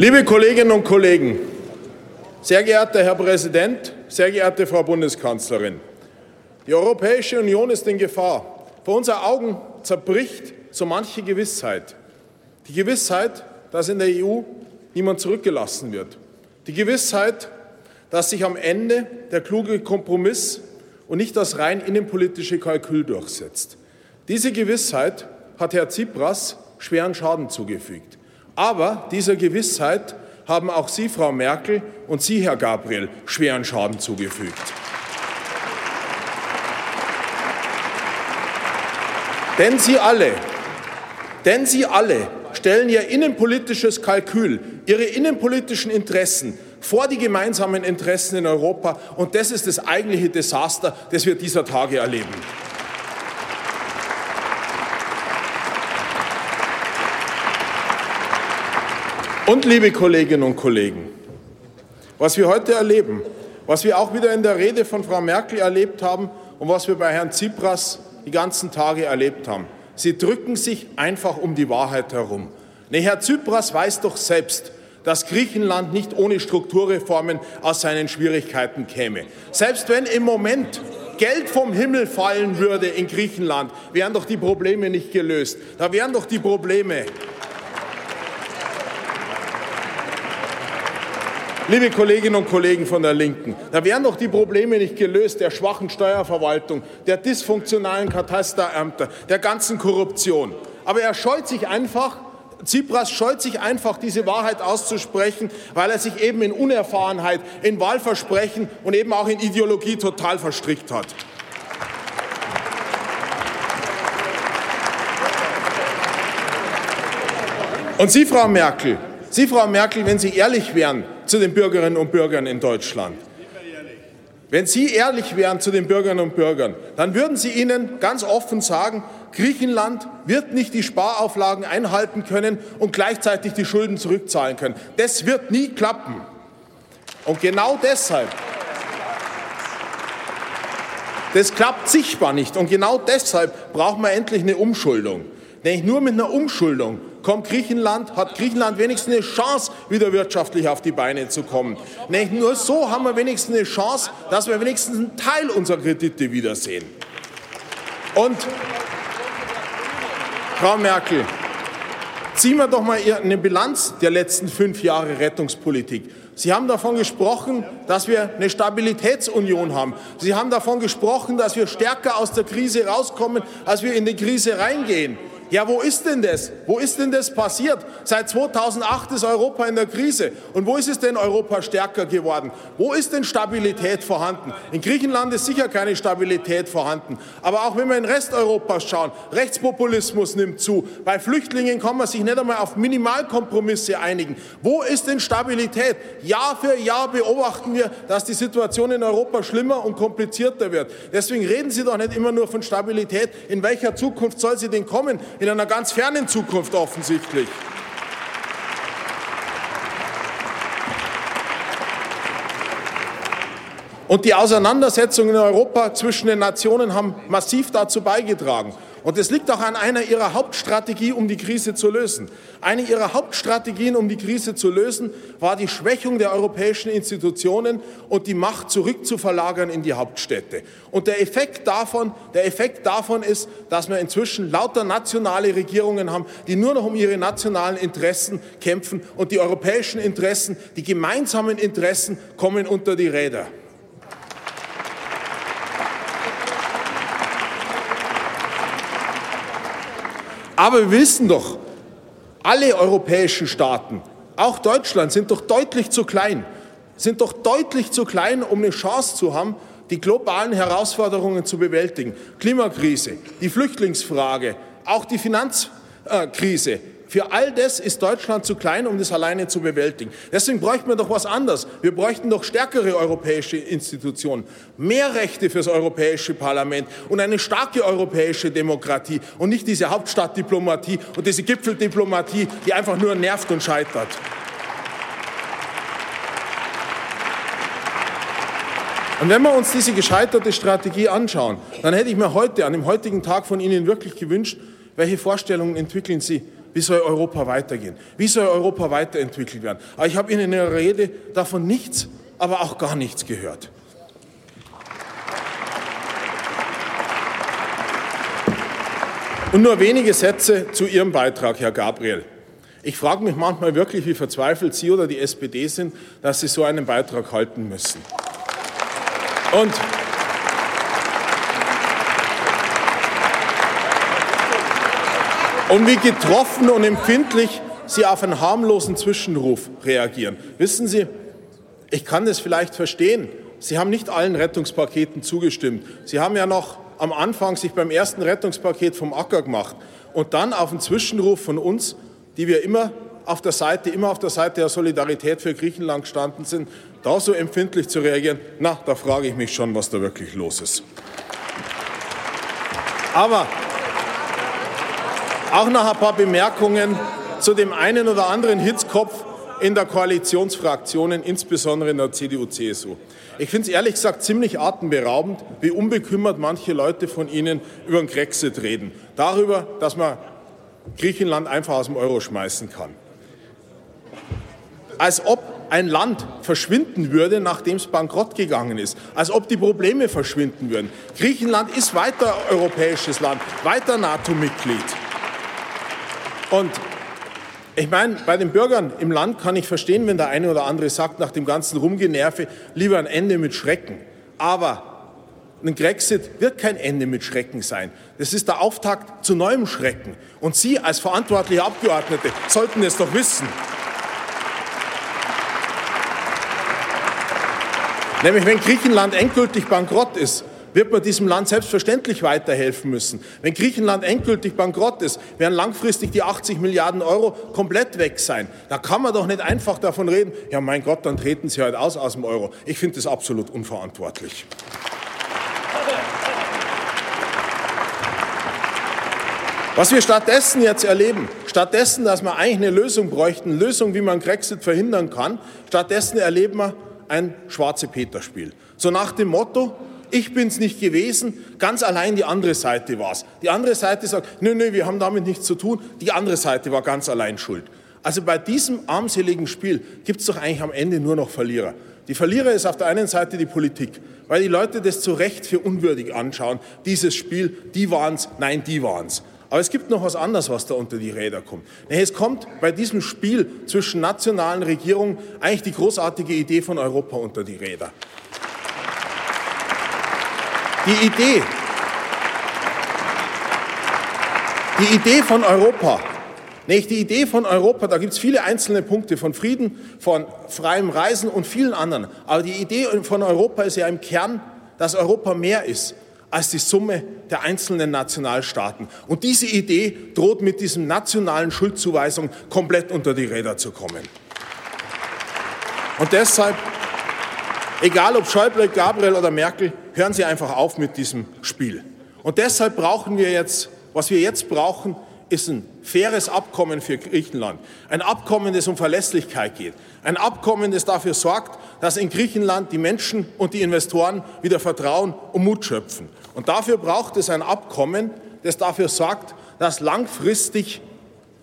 Liebe Kolleginnen und Kollegen, sehr geehrter Herr Präsident, sehr geehrte Frau Bundeskanzlerin, die Europäische Union ist in Gefahr. Vor unseren Augen zerbricht so manche Gewissheit. Die Gewissheit, dass in der EU niemand zurückgelassen wird. Die Gewissheit, dass sich am Ende der kluge Kompromiss und nicht das rein innenpolitische Kalkül durchsetzt. Diese Gewissheit hat Herr Tsipras schweren Schaden zugefügt. Aber dieser Gewissheit haben auch Sie, Frau Merkel, und Sie, Herr Gabriel, schweren Schaden zugefügt. Denn Sie alle, denn Sie alle stellen Ihr innenpolitisches Kalkül, Ihre innenpolitischen Interessen vor die gemeinsamen Interessen in Europa. Und das ist das eigentliche Desaster, das wir dieser Tage erleben. Und liebe Kolleginnen und Kollegen, was wir heute erleben, was wir auch wieder in der Rede von Frau Merkel erlebt haben und was wir bei Herrn Tsipras die ganzen Tage erlebt haben, sie drücken sich einfach um die Wahrheit herum. Nee, Herr Tsipras weiß doch selbst, dass Griechenland nicht ohne Strukturreformen aus seinen Schwierigkeiten käme. Selbst wenn im Moment Geld vom Himmel fallen würde in Griechenland, wären doch die Probleme nicht gelöst. Da wären doch die Probleme Liebe Kolleginnen und Kollegen von der Linken, da wären doch die Probleme nicht gelöst der schwachen Steuerverwaltung, der dysfunktionalen Katasterämter, der ganzen Korruption. Aber er scheut sich einfach, Tsipras scheut sich einfach, diese Wahrheit auszusprechen, weil er sich eben in Unerfahrenheit, in Wahlversprechen und eben auch in Ideologie total verstrickt hat. Und Sie, Frau Merkel, Sie, Frau Merkel, wenn Sie ehrlich wären, zu den Bürgerinnen und Bürgern in Deutschland. Wenn Sie ehrlich wären zu den Bürgerinnen und Bürgern, dann würden Sie ihnen ganz offen sagen, Griechenland wird nicht die Sparauflagen einhalten können und gleichzeitig die Schulden zurückzahlen können. Das wird nie klappen. Und genau deshalb, das klappt sichtbar nicht. Und genau deshalb brauchen wir endlich eine Umschuldung. Nämlich nur mit einer Umschuldung kommt Griechenland, hat Griechenland wenigstens eine Chance, wieder wirtschaftlich auf die Beine zu kommen. Nämlich nur so haben wir wenigstens eine Chance, dass wir wenigstens einen Teil unserer Kredite wiedersehen. Und Frau Merkel, ziehen wir doch mal eine Bilanz der letzten fünf Jahre Rettungspolitik. Sie haben davon gesprochen, dass wir eine Stabilitätsunion haben. Sie haben davon gesprochen, dass wir stärker aus der Krise rauskommen, als wir in die Krise reingehen. Ja, wo ist denn das? Wo ist denn das passiert? Seit 2008 ist Europa in der Krise. Und wo ist es denn Europa stärker geworden? Wo ist denn Stabilität vorhanden? In Griechenland ist sicher keine Stabilität vorhanden. Aber auch wenn wir in Resteuropas schauen, Rechtspopulismus nimmt zu. Bei Flüchtlingen kann man sich nicht einmal auf Minimalkompromisse einigen. Wo ist denn Stabilität? Jahr für Jahr beobachten wir, dass die Situation in Europa schlimmer und komplizierter wird. Deswegen reden Sie doch nicht immer nur von Stabilität. In welcher Zukunft soll sie denn kommen? In einer ganz fernen Zukunft offensichtlich. Und die Auseinandersetzungen in Europa zwischen den Nationen haben massiv dazu beigetragen. Und es liegt auch an einer ihrer Hauptstrategien, um die Krise zu lösen. Eine ihrer Hauptstrategien, um die Krise zu lösen, war die Schwächung der europäischen Institutionen und die Macht zurückzuverlagern in die Hauptstädte. Und der Effekt davon, der Effekt davon ist, dass wir inzwischen lauter nationale Regierungen haben, die nur noch um ihre nationalen Interessen kämpfen und die europäischen Interessen, die gemeinsamen Interessen kommen unter die Räder. Aber wir wissen doch, alle europäischen Staaten, auch Deutschland, sind doch deutlich zu klein, sind doch deutlich zu klein, um eine Chance zu haben, die globalen Herausforderungen zu bewältigen. Klimakrise, die Flüchtlingsfrage, auch die Finanzkrise, für all das ist Deutschland zu klein, um das alleine zu bewältigen. Deswegen bräuchten wir doch was anderes. Wir bräuchten doch stärkere europäische Institutionen, mehr Rechte fürs Europäische Parlament und eine starke europäische Demokratie und nicht diese Hauptstadtdiplomatie und diese Gipfeldiplomatie, die einfach nur nervt und scheitert. Und wenn wir uns diese gescheiterte Strategie anschauen, dann hätte ich mir heute, an dem heutigen Tag von Ihnen wirklich gewünscht, welche Vorstellungen entwickeln Sie wie soll Europa weitergehen? Wie soll Europa weiterentwickelt werden? Aber ich habe Ihnen in Ihrer Rede davon nichts, aber auch gar nichts gehört. Und nur wenige Sätze zu Ihrem Beitrag, Herr Gabriel. Ich frage mich manchmal wirklich, wie verzweifelt Sie oder die SPD sind, dass Sie so einen Beitrag halten müssen. Und und wie getroffen und empfindlich Sie auf einen harmlosen Zwischenruf reagieren. Wissen Sie, ich kann das vielleicht verstehen. Sie haben nicht allen Rettungspaketen zugestimmt. Sie haben ja noch am Anfang sich beim ersten Rettungspaket vom Acker gemacht und dann auf einen Zwischenruf von uns, die wir immer auf der Seite, immer auf der Seite der Solidarität für Griechenland gestanden sind, da so empfindlich zu reagieren, na, da frage ich mich schon, was da wirklich los ist. Aber auch noch ein paar Bemerkungen zu dem einen oder anderen Hitzkopf in der Koalitionsfraktionen, insbesondere in der CDU-CSU. Ich finde es ehrlich gesagt ziemlich atemberaubend, wie unbekümmert manche Leute von Ihnen über den Grexit reden. Darüber, dass man Griechenland einfach aus dem Euro schmeißen kann. Als ob ein Land verschwinden würde, nachdem es bankrott gegangen ist. Als ob die Probleme verschwinden würden. Griechenland ist weiter europäisches Land, weiter NATO-Mitglied. Und ich meine, bei den Bürgern im Land kann ich verstehen, wenn der eine oder andere sagt, nach dem ganzen Rumgenerve, lieber ein Ende mit Schrecken. Aber ein Grexit wird kein Ende mit Schrecken sein. Das ist der Auftakt zu neuem Schrecken. Und Sie als verantwortliche Abgeordnete sollten es doch wissen. Nämlich wenn Griechenland endgültig bankrott ist, wird man diesem Land selbstverständlich weiterhelfen müssen. Wenn Griechenland endgültig bankrott ist, werden langfristig die 80 Milliarden Euro komplett weg sein. Da kann man doch nicht einfach davon reden, ja mein Gott, dann treten Sie halt aus aus dem Euro. Ich finde das absolut unverantwortlich. Was wir stattdessen jetzt erleben, stattdessen, dass wir eigentlich eine Lösung bräuchten, eine Lösung, wie man Brexit verhindern kann, stattdessen erleben wir ein schwarze Peter-Spiel. So nach dem Motto, ich bin es nicht gewesen, ganz allein die andere Seite war es. Die andere Seite sagt, nö, nö, wir haben damit nichts zu tun, die andere Seite war ganz allein schuld. Also bei diesem armseligen Spiel gibt es doch eigentlich am Ende nur noch Verlierer. Die Verlierer ist auf der einen Seite die Politik, weil die Leute das zu Recht für unwürdig anschauen. Dieses Spiel, die waren es, nein, die waren es. Aber es gibt noch was anderes, was da unter die Räder kommt. Es kommt bei diesem Spiel zwischen nationalen Regierungen eigentlich die großartige Idee von Europa unter die Räder. Die Idee, die Idee von Europa, nicht die Idee von Europa, da gibt es viele einzelne Punkte von Frieden, von freiem Reisen und vielen anderen. Aber die Idee von Europa ist ja im Kern, dass Europa mehr ist als die Summe der einzelnen Nationalstaaten. Und diese Idee droht mit diesen nationalen Schuldzuweisungen komplett unter die Räder zu kommen. Und deshalb Egal ob Schäuble, Gabriel oder Merkel, hören Sie einfach auf mit diesem Spiel. Und deshalb brauchen wir jetzt, was wir jetzt brauchen, ist ein faires Abkommen für Griechenland. Ein Abkommen, das um Verlässlichkeit geht. Ein Abkommen, das dafür sorgt, dass in Griechenland die Menschen und die Investoren wieder Vertrauen und Mut schöpfen. Und dafür braucht es ein Abkommen, das dafür sorgt, dass langfristig,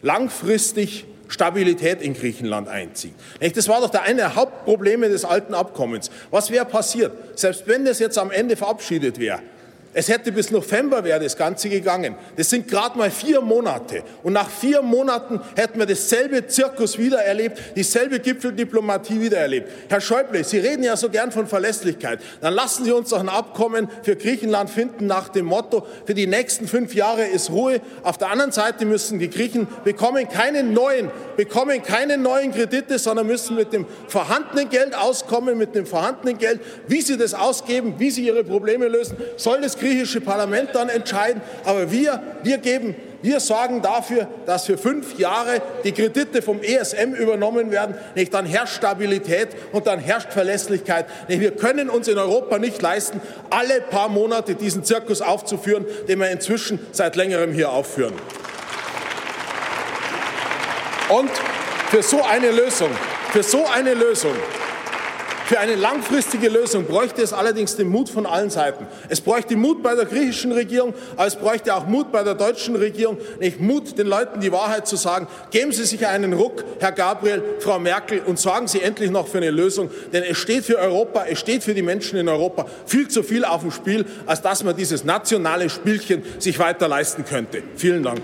langfristig Stabilität in Griechenland einzieht. Das war doch der eine der Hauptprobleme des alten Abkommens. Was wäre passiert? Selbst wenn das jetzt am Ende verabschiedet wäre, es hätte bis November wäre das Ganze gegangen. Das sind gerade mal vier Monate. Und nach vier Monaten hätten wir dasselbe Zirkus wieder erlebt, dieselbe Gipfeldiplomatie wieder erlebt. Herr Schäuble, Sie reden ja so gern von Verlässlichkeit. Dann lassen Sie uns doch ein Abkommen für Griechenland finden nach dem Motto, für die nächsten fünf Jahre ist Ruhe. Auf der anderen Seite müssen die Griechen bekommen keine neuen, bekommen keine neuen Kredite, sondern müssen mit dem vorhandenen Geld auskommen, mit dem vorhandenen Geld. Wie sie das ausgeben, wie sie ihre Probleme lösen, soll das griechische Parlament dann entscheiden. Aber wir, wir geben wir sorgen dafür, dass für fünf Jahre die Kredite vom ESM übernommen werden. Nicht? Dann herrscht Stabilität und dann herrscht Verlässlichkeit. Nicht? Wir können uns in Europa nicht leisten, alle paar Monate diesen Zirkus aufzuführen, den wir inzwischen seit längerem hier aufführen. Und für so eine Lösung, für so eine Lösung Für eine langfristige Lösung bräuchte es allerdings den Mut von allen Seiten. Es bräuchte Mut bei der griechischen Regierung, aber es bräuchte auch Mut bei der deutschen Regierung, nicht Mut, den Leuten die Wahrheit zu sagen. Geben Sie sich einen Ruck, Herr Gabriel, Frau Merkel, und sorgen Sie endlich noch für eine Lösung. Denn es steht für Europa, es steht für die Menschen in Europa viel zu viel auf dem Spiel, als dass man dieses nationale Spielchen sich weiter leisten könnte. Vielen Dank.